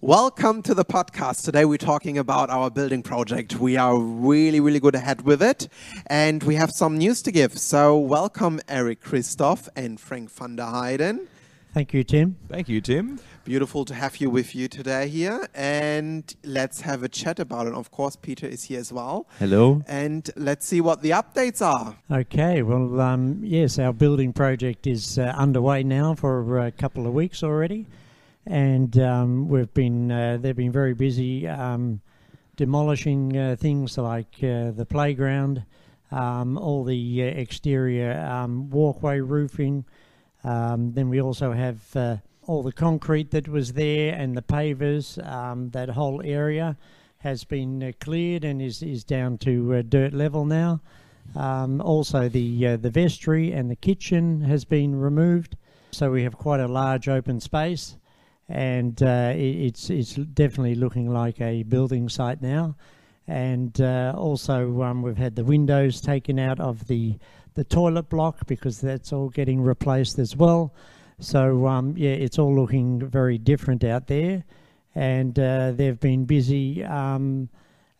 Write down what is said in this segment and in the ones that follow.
Welcome to the podcast. Today we're talking about our building project. We are really, really good ahead with it, and we have some news to give. So, welcome Eric Christoph and Frank van der Heijden. Thank you, Tim. Thank you, Tim. Beautiful to have you with you today here, and let's have a chat about it. Of course, Peter is here as well. Hello. And let's see what the updates are. Okay, well, um, yes, our building project is uh, underway now for a couple of weeks already, and um, we've been uh, they've been very busy um, demolishing uh, things like uh, the playground, um, all the uh, exterior um, walkway roofing. Um, then we also have uh, all the concrete that was there and the pavers. Um, that whole area has been uh, cleared and is, is down to dirt level now. Also, the the vestry and the kitchen has been removed, so we have quite a large open space, and uh, it's it's definitely looking like a building site now. And uh, also, um, we've had the windows taken out of the the toilet block because that's all getting replaced as well. So um, yeah, it's all looking very different out there, and uh, they've been busy um,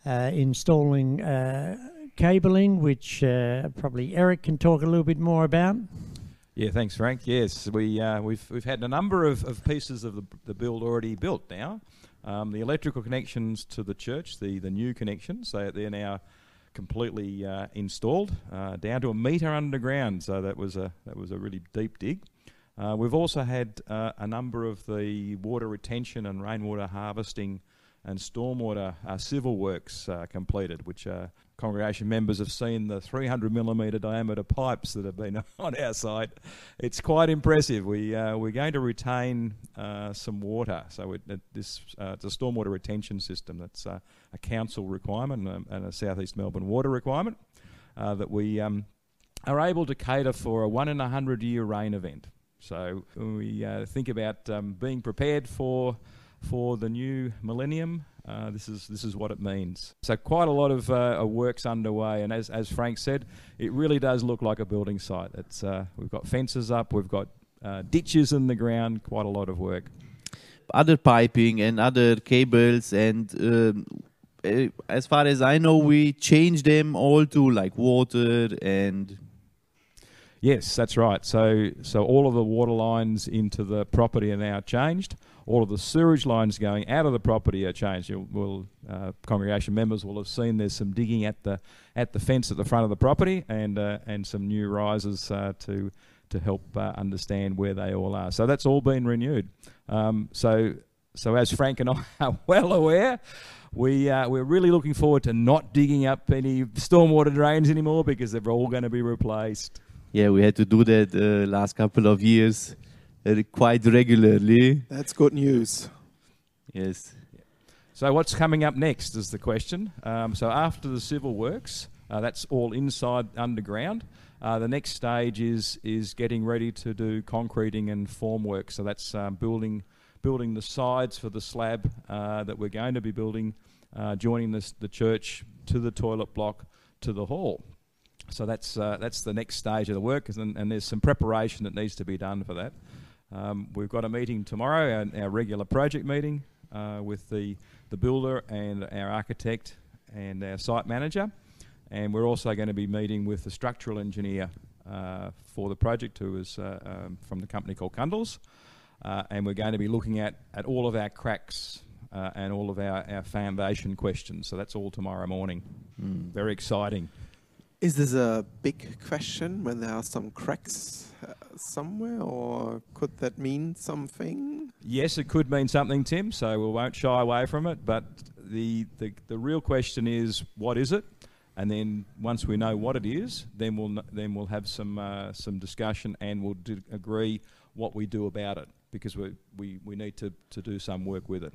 uh, installing uh, cabling, which uh, probably Eric can talk a little bit more about. Yeah, thanks, Frank. Yes, we uh, we've we've had a number of, of pieces of the, the build already built now. Um, the electrical connections to the church, the the new connections, they they're now completely uh, installed uh, down to a metre underground. So that was a that was a really deep dig. Uh, we've also had uh, a number of the water retention and rainwater harvesting and stormwater uh, civil works uh, completed, which congregation members have seen the 300 millimetre diameter pipes that have been on our site. It's quite impressive. We, we're going to retain some water. So it, it, this, it's a stormwater retention system that's a council requirement and a, and a South East Melbourne water requirement that we um, are able to cater for a one in a hundred year rain event. So we uh, think about um, being prepared for for the new millennium, uh, this is this is what it means. So quite a lot of uh, works underway, and as as Frank said, it really does look like a building site. It's uh, we've got fences up, we've got uh, ditches in the ground, quite a lot of work. Other piping and other cables, and um, eh, as far as I know, we changed them all to like water and Yes, that's right. So, so all of the water lines into the property are now changed. All of the sewage lines going out of the property are changed. You will, uh, congregation members will have seen there's some digging at the at the fence at the front of the property, and uh, and some new risers uh, to to help uh, understand where they all are. So that's all been renewed. Um, so so as Frank and I are well aware. We, uh, we're really looking forward to not digging up any stormwater drains anymore because they're all going to be replaced yeah, we had to do that uh, last couple of years quite regularly. That's good news. Yes. So what's coming up next is the question. Um, so after the civil works, uh, that's all inside underground. Uh, the next stage is is getting ready to do concreting and formwork. So that's um, building building the sides for the slab uh, that we're going to be building, uh, joining this, the church to the toilet block to the hall. So that's uh, that's the next stage of the work, and, and, there's some preparation that needs to be done for that. Um, we've got a meeting tomorrow, our, our regular project meeting uh, with the the builder and our architect and our site manager, and we're also going to be meeting with the structural engineer uh, for the project, who is uh, um, from the company called Cundalls, uh, and we're going to be looking at at all of our cracks. Uh, and all of our, our foundation questions. So that's all tomorrow morning. Mm. Very exciting. Is this a big question when there are some cracks uh, somewhere, or could that mean something? Yes, it could mean something, Tim, so we won't shy away from it. But the, the, the real question is what is it? And then once we know what it is, then we'll, then we'll have some, uh, some discussion and we'll agree what we do about it because we, we, we need to, to do some work with it.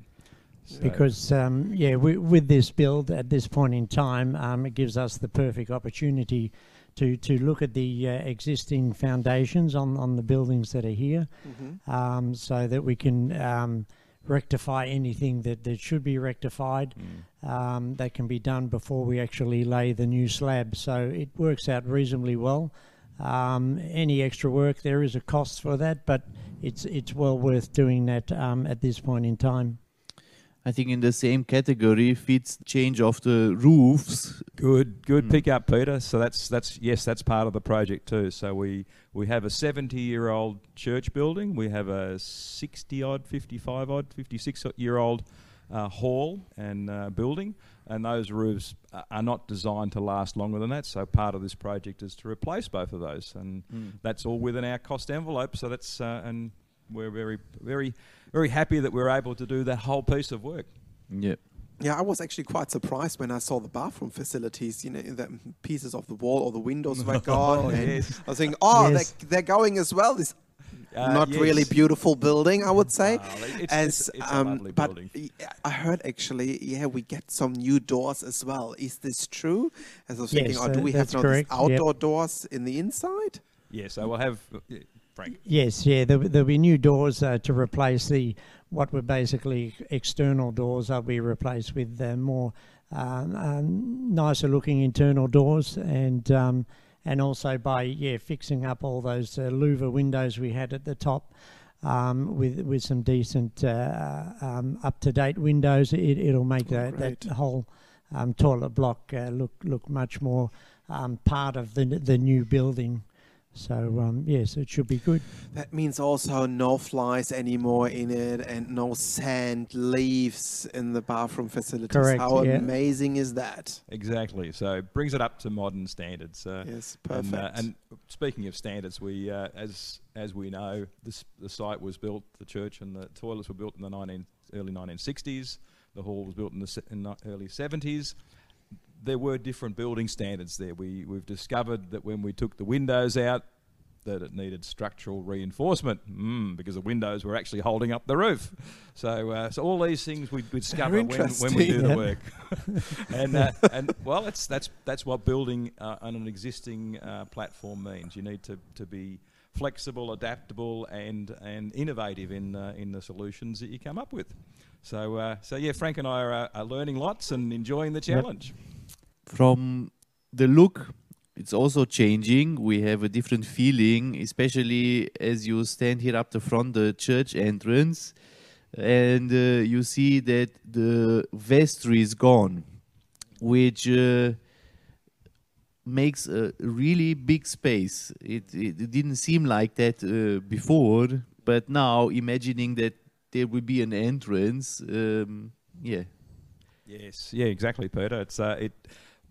So because um, yeah, we, with this build at this point in time, um, it gives us the perfect opportunity to to look at the uh, existing foundations on on the buildings that are here, mm-hmm. um, so that we can um, rectify anything that that should be rectified. Mm. Um, that can be done before we actually lay the new slab. So it works out reasonably well. Um, any extra work there is a cost for that, but it's it's well worth doing that at this point in time. I think in the same category fits change of the roofs. Good, good Mm. pick up, Peter. So that's that's yes, that's part of the project too. So we we have a seventy-year-old church building. We have a sixty-odd, fifty-five odd, fifty-six-year-old uh, hall and uh, building, and those roofs are not designed to last longer than that. So part of this project is to replace both of those, and that's all within our cost envelope. So that's uh, and we're very, very, very happy that we're able to do that whole piece of work. Yeah. Yeah, I was actually quite surprised when I saw the bathroom facilities. You know, the pieces of the wall or the windows were gone. Oh, and yes. I was thinking, oh, Yes. they're, they're going as well. This Uh, not really beautiful building, I would say. Well, it's- As, it's- it's a um, lovely but building. y- I heard actually, yeah, we get some new doors as well. Is this true? As I was thinking, Yes, oh, do uh, we have that's now correct, these yep. outdoor doors in the inside? Yeah, so we'll have uh, yeah, Frank. Yes, yeah, there, there'll be new doors uh, to replace the what were basically external doors. They'll be replaced with uh, more um, um, nicer looking internal doors, and um, and also by yeah fixing up all those uh, louver windows we had at the top. Um, with with some decent uh, um, up to date windows, it, it'll make that, that whole um, toilet block uh, look look much more um, part of the the new building. So um, yes, it should be good. That means also no flies anymore in it and no sand leaves in the bathroom facilities. Correct, How yeah. amazing is that? Exactly. So it brings it up to modern standards. Uh, Yes, and, perfect. uh, And, speaking of standards, we uh, as as we know, this the site was built, the church and the toilets were built in the 19, early 1960s. The hall was built in the se- in the early 70s. There were different building standards there. We we've discovered that when we took the windows out, that it needed structural reinforcement mm, because the windows were actually holding up the roof. So, uh, so all these things we, discover when, when we do the work. and uh, and well, it's that's that's what building uh, on an existing uh, platform means. You need to, to be flexible, adaptable, and and innovative in uh, in the solutions that you come up with. So uh, so yeah, Frank and I are, are learning lots and enjoying the challenge. From the look, it's also changing. We have a different feeling, especially as you stand here up the front, the church entrance, and uh, you see that the vestry is gone, which uh, makes a really big space. It, it, didn't seem like that uh, before, but now imagining that there will be an entrance, um, yeah, Yes, yeah, exactly, Peter. It's uh, it.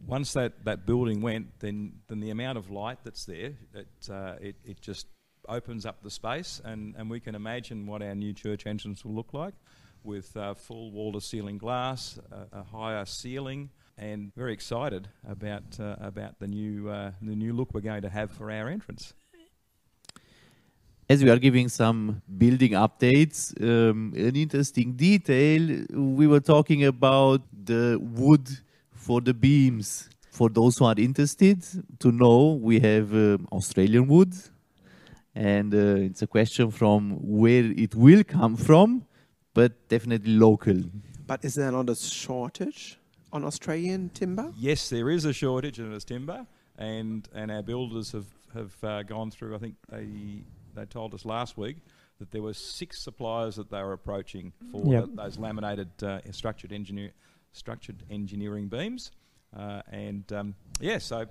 Once that, that building went, then then the amount of light that's there, it uh, it it just opens up the space, and, and we can imagine what our new church entrance will look like, with uh, full wall-to-ceiling glass, a, a higher ceiling, and very excited about uh, about the new uh, the new look we're going to have for our entrance. as we are giving some building updates, um, an interesting detail we were talking about the wood for the beams. For those who are interested to know, we have um, Australian wood, and uh, it's a question from where it will come from, but definitely local. But is there not a shortage on Australian timber? Yes, there is a shortage in this timber, and and our builders have have uh, gone through. I think they they told us last week that there were six suppliers that they were approaching for Yep. th- those laminated uh, structured engineer structured engineering beams, uh, and um, yeah, so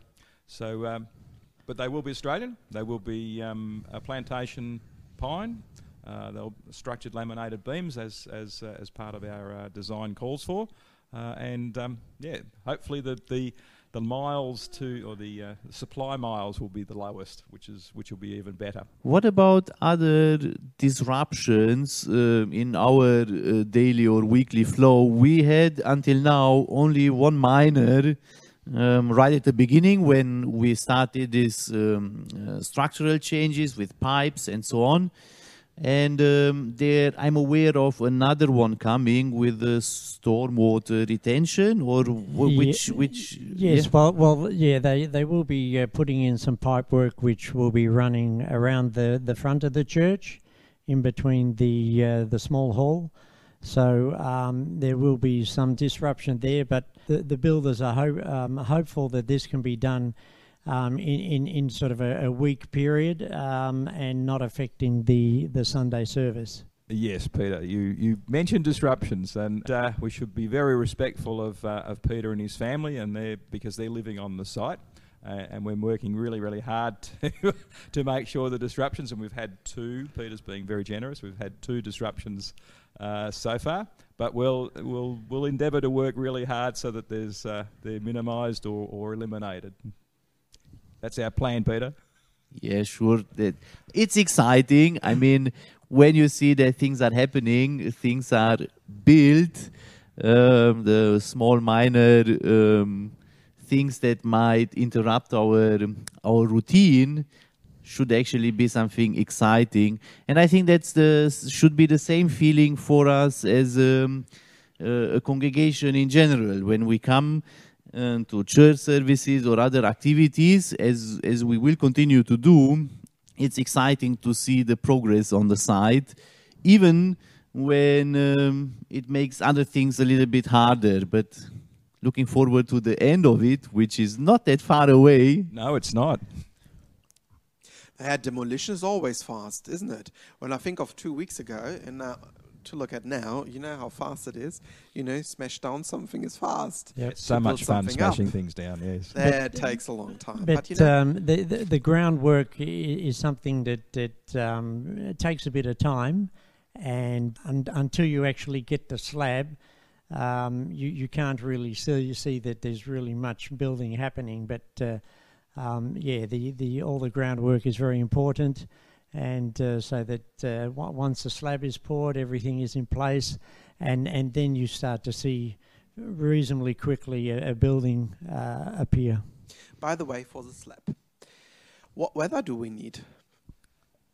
so. Um, but they will be Australian. They will be um, a plantation pine. Uh, they'll structured laminated beams as as uh, as part of our uh, design calls for, uh, and um, yeah, hopefully the the the miles to or the uh, supply miles will be the lowest, which is which will be even better. What about other disruptions um, in our uh, daily or weekly flow? We had until now only one minor um, right at the beginning when we started these um, uh, structural changes with pipes and so on. And um, there, I'm aware of another one coming with the stormwater retention, or wh- Ye- which, which, Yes, yeah. well, well, yeah, they they will be uh, putting in some pipe work, which will be running around the, the front of the church, in between the uh, the small hall. So um, there will be some disruption there, but the, the builders are ho- um, hopeful that this can be done um, in, in in sort of a, a week period um, and not affecting the the Sunday service. Yes, Peter. You you mentioned disruptions, and uh, we should be very respectful of uh, of Peter and his family, and they because they're living on the site, uh, and we're working really really hard to to make sure the disruptions. And we've had two. Peter's being very generous. We've had two disruptions uh, so far, but we'll we'll we'll endeavour to work really hard so that there's uh, they're minimised or, or eliminated. That's our plan, Peter. Yeah, sure. It's exciting. I mean, when you see that things are happening, things are built, um, the small minor um, things that might interrupt our our routine should actually be something exciting. And I think that's the should be the same feeling for us as um, uh, a congregation in general when we come uh, to church services or other activities, as as we will continue to do it's exciting to see the progress on the side, even when um, it makes other things a little bit harder. But looking forward to the end of it, which is not that far away. No, it's not. Yeah, demolition is always fast, isn't it? When I think of two weeks ago, and uh, to look at now, you know how fast it is. You know, smash down something is fast. Yep. So much fun smashing up. things down. Yes. That takes a long time. But, But, you know, um, the, the the groundwork is something that that um, takes a bit of time, and un- until you actually get the slab, um, you you can't really see you see that there's really much building happening. But uh, um, yeah, the, the all the groundwork is very important, and uh, so that uh, once the slab is poured, everything is in place, and and then you start to see reasonably quickly a, a building uh, appear. by the way, for the slab, what weather do we need?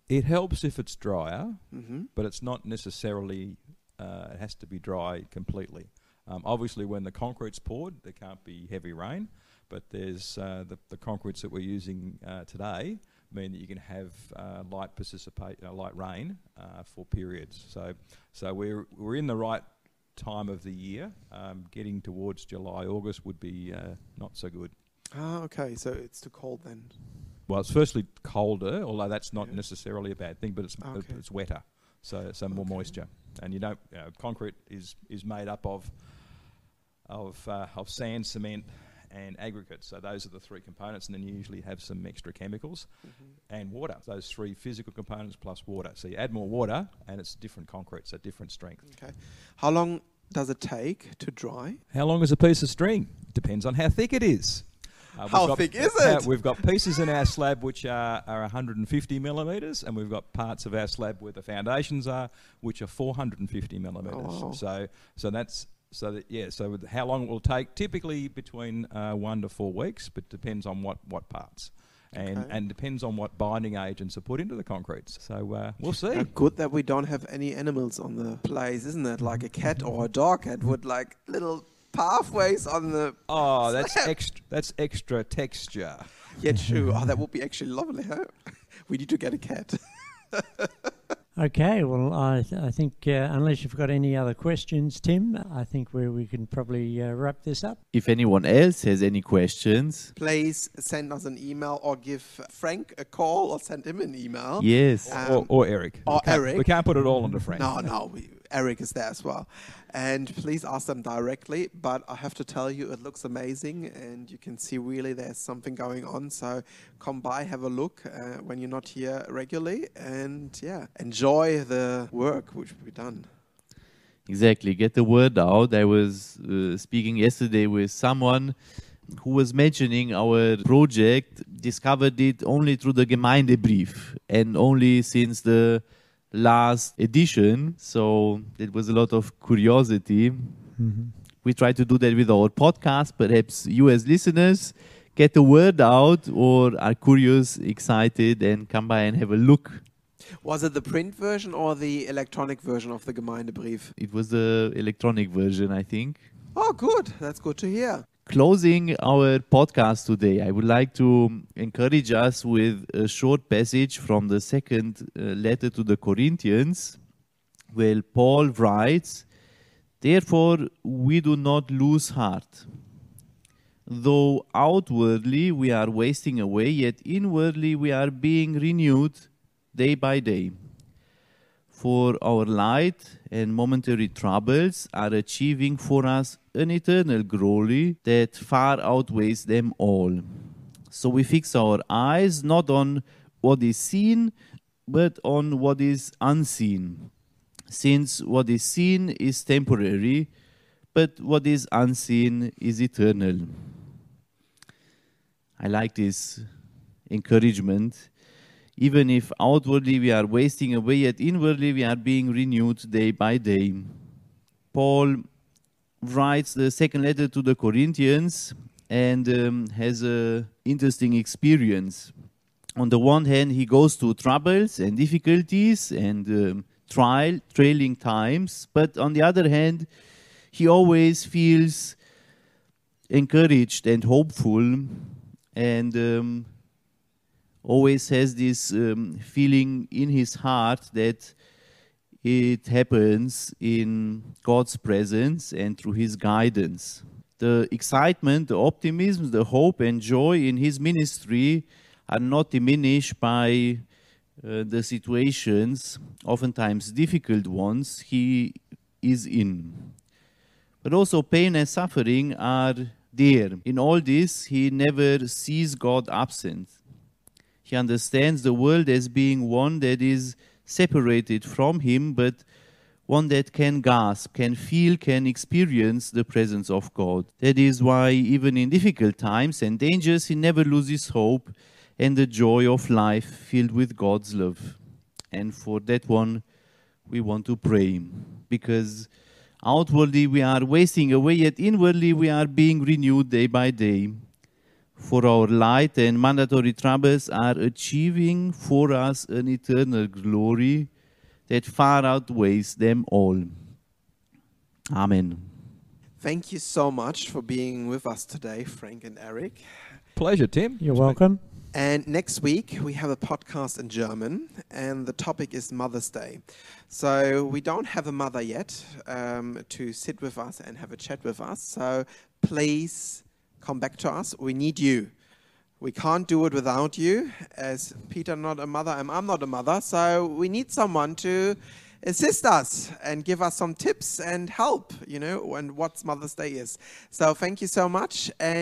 It helps if it's drier, hmm but it's not necessarily. Uh, it has to be dry completely. Um, obviously, when the concrete's poured, there can't be heavy rain. But there's uh, the, the concretes that we're using uh, today mean that you can have uh, light participate, uh, light rain uh, for periods. So, so we're we're in the right time of the year. Um, getting towards July, August would be uh, not so good. Ah, okay. So it's too cold then. Well, it's firstly colder, although that's not Yeah. necessarily a bad thing, but it's Okay. it's wetter, so so more Okay. moisture, and you don't. You know, concrete is is made up of of uh, of sand, cement, and aggregates. So those are the three components, and then you usually have some extra chemicals and water. Those three physical components plus water. So you add more water, and it's different concrete, so different strength. Okay. How long does it take to dry? How long is a piece of string? Depends on how thick it is. Uh, How thick is uh, it? we've got pieces in our slab which are, are 150 millimetres, and we've got parts of our slab where the foundations are, which are 450 millimetres. Oh. So, so that's so that yeah. So with how long it will take? Typically between uh, one to four weeks, but depends on what what parts. And, Okay. and depends on what binding agents are put into the concretes. So uh, we'll see. Good that we don't have any animals on the place, isn't it? Like a cat or a dog. It would like little pathways on the. Oh, that's extra. That's extra texture. Yeah, true. Oh, that would be actually lovely, huh? We need to get a cat. Okay, well, I, I think uh, unless you've got any other questions, Tim, I think we, we can probably uh, wrap this up. If anyone else has any questions, Please send us an email or give Frank a call or send him an email. yes. Um, or, or Eric. or we can't, Eric. We can't put it all onto Frank. No, no, we, Eric is there as well. And please ask them directly. But I have to tell you, it looks amazing, and you can see really there's something going on. So come by, have a look uh, when you're not here regularly, and yeah, enjoy the work which we've done. Exactly. Get the word out. I was uh, speaking yesterday with someone who was mentioning our project, discovered it only through the Gemeindebrief and only since the last edition. So it was a lot of curiosity. Mm-hmm. We try to do that with our podcast. Perhaps you, as listeners, get the word out or are curious, excited, and come by and have a look. Was it the print version or the electronic version of the Gemeindebrief? It was the electronic version, I think. Oh, good. That's good to hear. Closing our podcast today, I would like to encourage us with a short passage from the second uh, letter to the Corinthians, where Paul writes, Therefore, we do not lose heart. Though outwardly we are wasting away, yet inwardly we are being renewed day by day. For our light and momentary troubles are achieving for us an eternal glory that far outweighs them all. So we fix our eyes not on what is seen, but on what is unseen. Since what is seen is temporary, but what is unseen is eternal. I like this encouragement. Even if outwardly we are wasting away, yet inwardly we are being renewed day by day. Paul writes the second letter to the Corinthians and um, has an interesting experience. On the one hand, he goes through troubles and difficulties and um, trial, trailing times, but on the other hand, he always feels encouraged and hopeful and um, always has this um, feeling in his heart that it happens in God's presence and through his guidance. The excitement, the optimism, the hope and joy in his ministry are not diminished by uh, the situations, oftentimes difficult ones, he is in. But also pain and suffering are there. In all this, he never sees God absent. He understands the world as being one that is separated from him, but one that can gasp, can feel, can experience the presence of God. That is why, even in difficult times and dangers, he never loses hope and the joy of life filled with God's love. And for that one, we want to pray because outwardly we are wasting away, yet inwardly we are being renewed day by day for our light and mandatory troubles are achieving for us an eternal glory that far outweighs them all. Amen. Thank you so much for being with us today, Frank and Eric. Pleasure, Tim. You're welcome. And next week, we have a podcast in German, and the topic is Mother's Day. So, we don't have a mother yet um, to sit with us and have a chat with us. So, please come back to us. We need you. We can't do it without you. As Peter not a mother, and I'm not a mother, so we need someone to assist us and give us some tips and help, you know, and what Mother's Day is. So thank you so much. And